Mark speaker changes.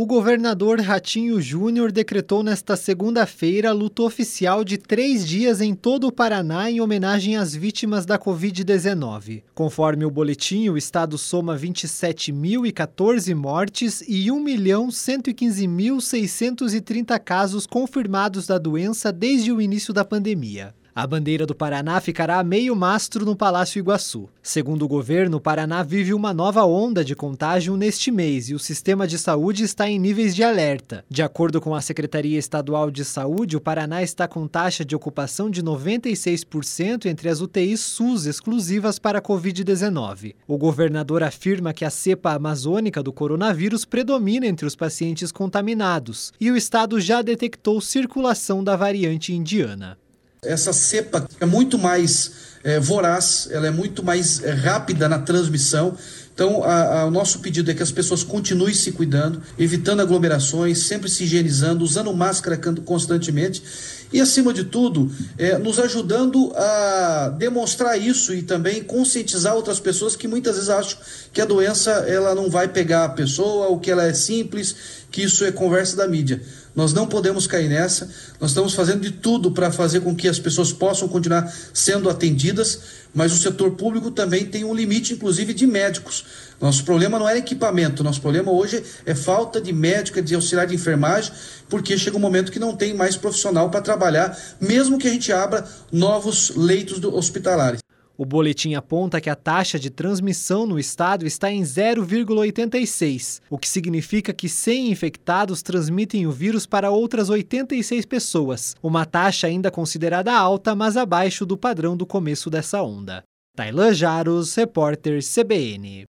Speaker 1: O governador Ratinho Júnior decretou nesta segunda-feira luta oficial de três dias em todo o Paraná em homenagem às vítimas da Covid-19. Conforme o boletim, o estado soma 27.014 mortes e 1.115.630 casos confirmados da doença desde o início da pandemia. A bandeira do Paraná ficará a meio mastro no Palácio Iguaçu. Segundo o governo, o Paraná vive uma nova onda de contágio neste mês e o sistema de saúde está em níveis de alerta. De acordo com a Secretaria Estadual de Saúde, o Paraná está com taxa de ocupação de 96% entre as UTIs SUS exclusivas para a Covid-19. O governador afirma que a cepa amazônica do coronavírus predomina entre os pacientes contaminados e o estado já detectou circulação da variante indiana.
Speaker 2: Essa cepa é muito mais é, voraz, ela é muito mais é, rápida na transmissão. Então, a, a, o nosso pedido é que as pessoas continuem se cuidando, evitando aglomerações, sempre se higienizando, usando máscara constantemente e, acima de tudo, é, nos ajudando a demonstrar isso e também conscientizar outras pessoas que muitas vezes acham que a doença ela não vai pegar a pessoa, ou que ela é simples, que isso é conversa da mídia. Nós não podemos cair nessa. Nós estamos fazendo de tudo para fazer com que as pessoas possam continuar sendo atendidas, mas o setor público também tem um limite, inclusive de médicos. Nosso problema não é equipamento, nosso problema hoje é falta de médica, de auxiliar de enfermagem, porque chega um momento que não tem mais profissional para trabalhar, mesmo que a gente abra novos leitos hospitalares.
Speaker 1: O boletim aponta que a taxa de transmissão no estado está em 0,86, o que significa que 100 infectados transmitem o vírus para outras 86 pessoas, uma taxa ainda considerada alta, mas abaixo do padrão do começo dessa onda. Tailan Jaros, repórter CBN.